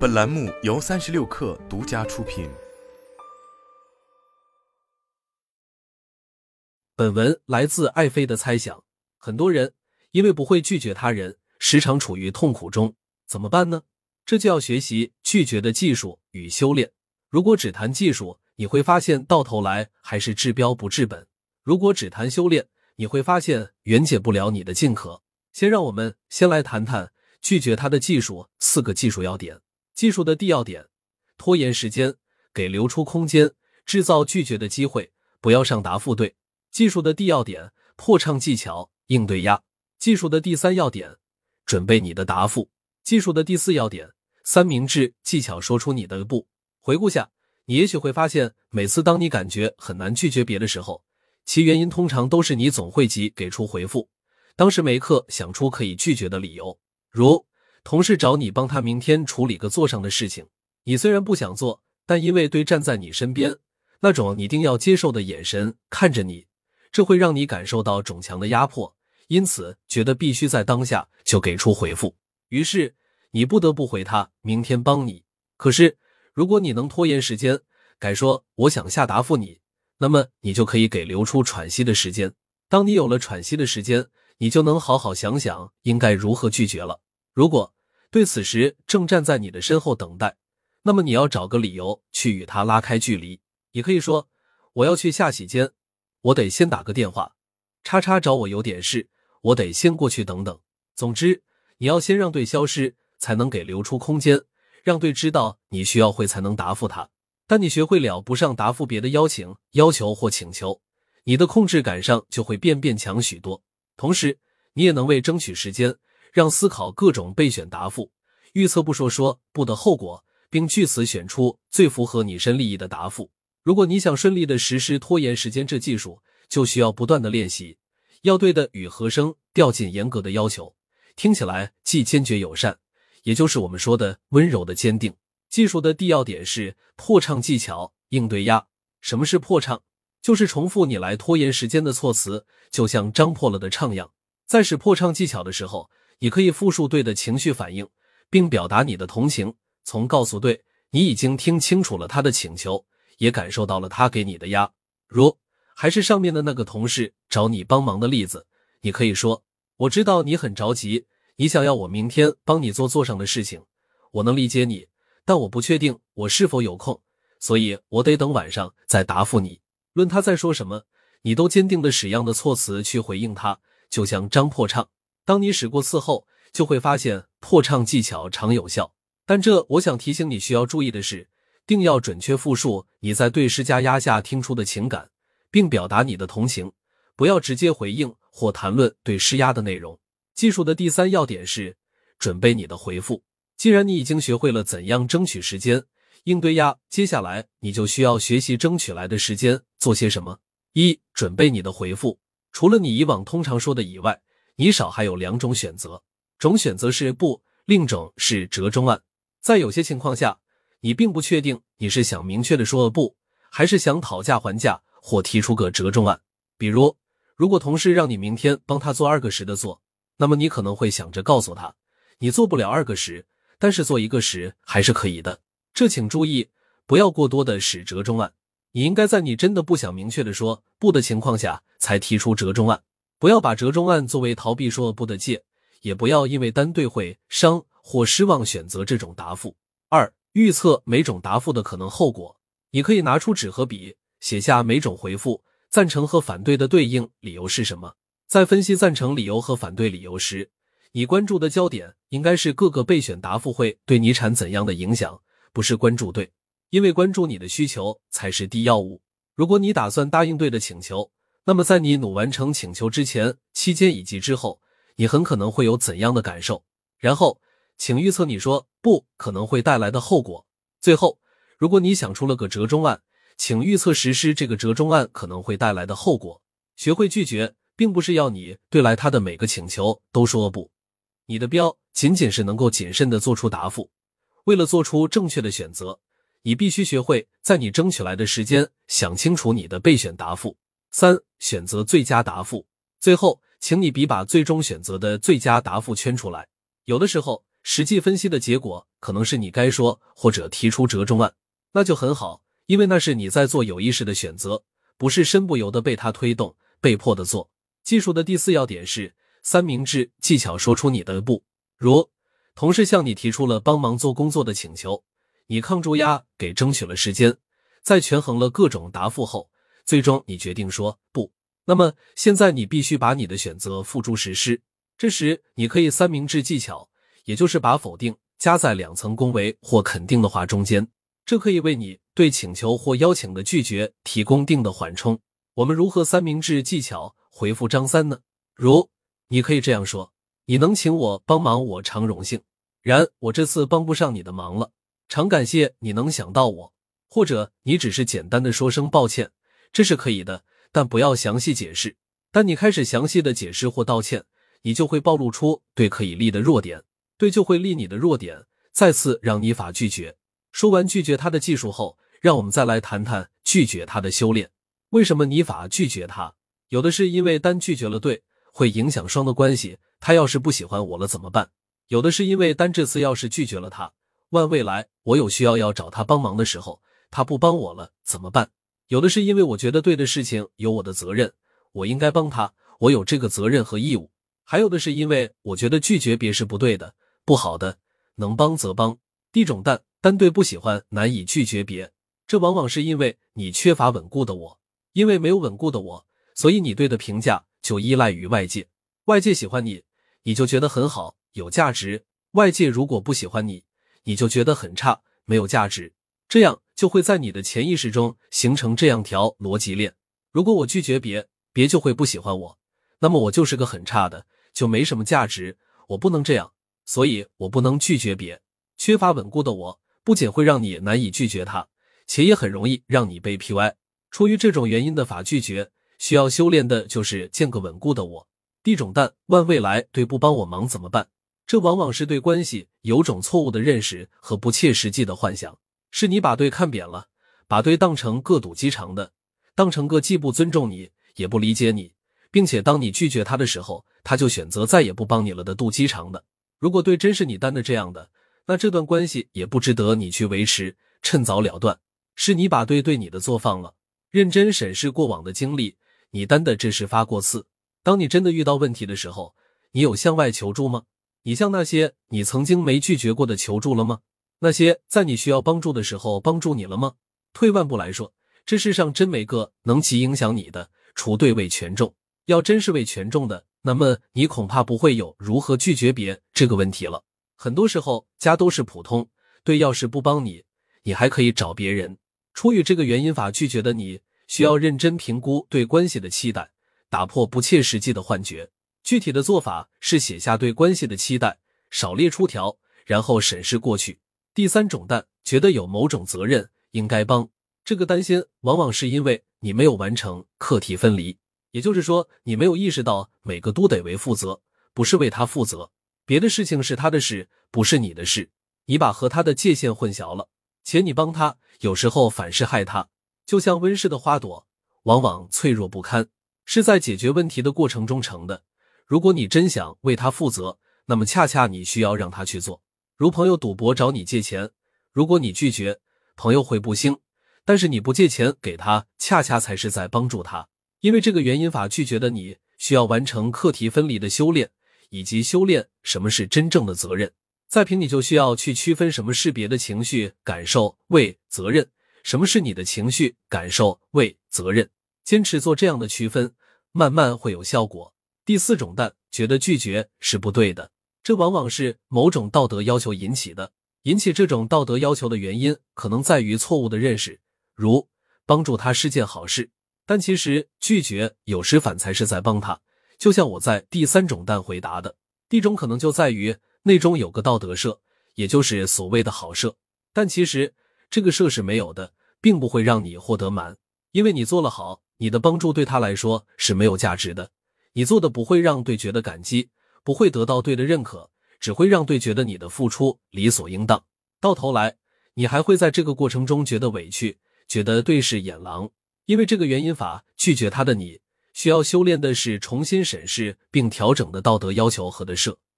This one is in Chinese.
本栏目由三十六氪独家出品。本文来自爱妃的猜想。很多人因为不会拒绝他人，时常处于痛苦中，怎么办呢？这就要学习拒绝的技术与修炼。如果只谈技术，你会发现到头来还是治标不治本；如果只谈修炼，你会发现援解不了你的境渴。先让我们先来谈谈拒绝他的技术，四个技术要点。技术的第要点：拖延时间，给留出空间，制造拒绝的机会，不要上答复对。技术的第要点：破唱技巧，应对压。技术的第三要点：准备你的答复。技术的第四要点：三明治技巧，说出你的不。回顾下，你也许会发现，每次当你感觉很难拒绝别的时候，其原因通常都是你总会急给出回复，当时没刻想出可以拒绝的理由，如。同事找你帮他明天处理个座上的事情，你虽然不想做，但因为对站在你身边那种一定要接受的眼神看着你，这会让你感受到种强的压迫，因此觉得必须在当下就给出回复。于是你不得不回他明天帮你。可是如果你能拖延时间，改说我想下答复你，那么你就可以给留出喘息的时间。当你有了喘息的时间，你就能好好想想应该如何拒绝了。如果对此时正站在你的身后等待，那么你要找个理由去与他拉开距离。也可以说，我要去下洗间，我得先打个电话。叉叉找我有点事，我得先过去等等。总之，你要先让对消失，才能给留出空间，让对知道你需要会才能答复他。当你学会了不上答复别的邀请、要求或请求，你的控制感上就会变变强许多。同时，你也能为争取时间。让思考各种备选答复，预测不说说不的后果，并据此选出最符合你身利益的答复。如果你想顺利的实施拖延时间这技术，就需要不断的练习。要对的语和声调进严格的要求，听起来既坚决友善，也就是我们说的温柔的坚定。技术的第要点是破唱技巧应对压。什么是破唱？就是重复你来拖延时间的措辞，就像张破了的唱样。在使破唱技巧的时候。你可以复述对的情绪反应，并表达你的同情，从告诉对你已经听清楚了他的请求，也感受到了他给你的压。如还是上面的那个同事找你帮忙的例子，你可以说：“我知道你很着急，你想要我明天帮你做座上的事情，我能理解你，但我不确定我是否有空，所以我得等晚上再答复你。”论他在说什么，你都坚定的使样的措辞去回应他，就像张破唱。当你使过次后，就会发现破唱技巧常有效。但这，我想提醒你需要注意的是，定要准确复述你在对施加压下听出的情感，并表达你的同情，不要直接回应或谈论对施压的内容。技术的第三要点是准备你的回复。既然你已经学会了怎样争取时间应对压，接下来你就需要学习争取来的时间做些什么。一、准备你的回复。除了你以往通常说的以外。你少还有两种选择，种选择是不，另种是折中案。在有些情况下，你并不确定你是想明确的说不，还是想讨价还价或提出个折中案。比如，如果同事让你明天帮他做二个十的做，那么你可能会想着告诉他，你做不了二个十，但是做一个十还是可以的。这请注意，不要过多的使折中案。你应该在你真的不想明确的说不的情况下，才提出折中案。不要把折中案作为逃避说不的借，也不要因为单对会伤或失望选择这种答复。二、预测每种答复的可能后果。你可以拿出纸和笔，写下每种回复赞成和反对的对应理由是什么。在分析赞成理由和反对理由时，你关注的焦点应该是各个备选答复会对你产怎样的影响，不是关注对，因为关注你的需求才是第要务。如果你打算答应对的请求。那么，在你努完成请求之前、期间以及之后，你很可能会有怎样的感受？然后，请预测你说不可能会带来的后果。最后，如果你想出了个折中案，请预测实施这个折中案可能会带来的后果。学会拒绝，并不是要你对来他的每个请求都说不，你的标仅仅是能够谨慎的做出答复。为了做出正确的选择，你必须学会在你争取来的时间想清楚你的备选答复。三、选择最佳答复。最后，请你比把最终选择的最佳答复圈出来。有的时候，实际分析的结果可能是你该说或者提出折中案，那就很好，因为那是你在做有意识的选择，不是身不由得被他推动、被迫的做。技术的第四要点是三明治技巧，说出你的不。如同事向你提出了帮忙做工作的请求，你抗住压，给争取了时间，在权衡了各种答复后，最终你决定说不。那么现在你必须把你的选择付诸实施。这时你可以三明治技巧，也就是把否定加在两层恭维或肯定的话中间，这可以为你对请求或邀请的拒绝提供定的缓冲。我们如何三明治技巧回复张三呢？如你可以这样说：“你能请我帮忙，我常荣幸。然我这次帮不上你的忙了，常感谢你能想到我。”或者你只是简单的说声抱歉，这是可以的，但不要详细解释。当你开始详细的解释或道歉，你就会暴露出对可以立的弱点，对就会立你的弱点，再次让你法拒绝。说完拒绝他的技术后，让我们再来谈谈拒绝他的修炼。为什么你法拒绝他？有的是因为单拒绝了，对，会影响双的关系。他要是不喜欢我了怎么办？有的是因为单这次要是拒绝了他，万未来我有需要要找他帮忙的时候，他不帮我了怎么办？有的是因为我觉得对的事情有我的责任，我应该帮他，我有这个责任和义务。还有的是因为我觉得拒绝别是不对的、不好的，能帮则帮。地种蛋单对不喜欢难以拒绝别，这往往是因为你缺乏稳固的我，因为没有稳固的我，所以你对的评价就依赖于外界。外界喜欢你，你就觉得很好、有价值；外界如果不喜欢你，你就觉得很差、没有价值。这样就会在你的潜意识中形成这样条逻辑链：如果我拒绝别，别就会不喜欢我，那么我就是个很差的。就没什么价值，我不能这样，所以我不能拒绝别。缺乏稳固的我，不仅会让你难以拒绝他，且也很容易让你被 PY。出于这种原因的法拒绝，需要修炼的就是建个稳固的我。地种蛋万未来对不帮我忙怎么办？这往往是对关系有种错误的认识和不切实际的幻想，是你把对看扁了，把对当成个赌鸡肠的，当成个既不尊重你也不理解你。并且当你拒绝他的时候，他就选择再也不帮你了的肚鸡肠的。如果对真是你担的这样的，那这段关系也不值得你去维持，趁早了断。是你把对对你的做放了。认真审视过往的经历，你担的这是发过次。当你真的遇到问题的时候，你有向外求助吗？你向那些你曾经没拒绝过的求助了吗？那些在你需要帮助的时候帮助你了吗？退万步来说，这世上真没个能极影响你的，除对位权重。要真是为权重的，那么你恐怕不会有如何拒绝别这个问题了。很多时候家都是普通，对，要是不帮你，你还可以找别人。出于这个原因法拒绝的你，需要认真评估对关系的期待，打破不切实际的幻觉。具体的做法是写下对关系的期待，少列出条，然后审视过去。第三种担觉得有某种责任应该帮，这个担心往往是因为你没有完成课题分离。也就是说，你没有意识到每个都得为负责，不是为他负责。别的事情是他的事，不是你的事。你把和他的界限混淆了，且你帮他，有时候反是害他。就像温室的花朵，往往脆弱不堪，是在解决问题的过程中成的。如果你真想为他负责，那么恰恰你需要让他去做。如朋友赌博找你借钱，如果你拒绝，朋友会不兴；但是你不借钱给他，恰恰才是在帮助他。因为这个原因法拒绝的你，需要完成课题分离的修炼，以及修炼什么是真正的责任。再凭你就需要去区分什么是别的情绪感受为责任，什么是你的情绪感受为责任。坚持做这样的区分，慢慢会有效果。第四种蛋觉得拒绝是不对的，这往往是某种道德要求引起的。引起这种道德要求的原因，可能在于错误的认识，如帮助他是件好事。但其实拒绝有时反才是在帮他，就像我在第三种蛋回答的，第一种可能就在于内中有个道德设，也就是所谓的好设，但其实这个设是没有的，并不会让你获得满，因为你做了好，你的帮助对他来说是没有价值的，你做的不会让对觉得感激，不会得到对的认可，只会让对觉得你的付出理所应当，到头来你还会在这个过程中觉得委屈，觉得对是眼狼。因为这个原因法拒绝他的你，需要修炼的是重新审视并调整的道德要求和的设。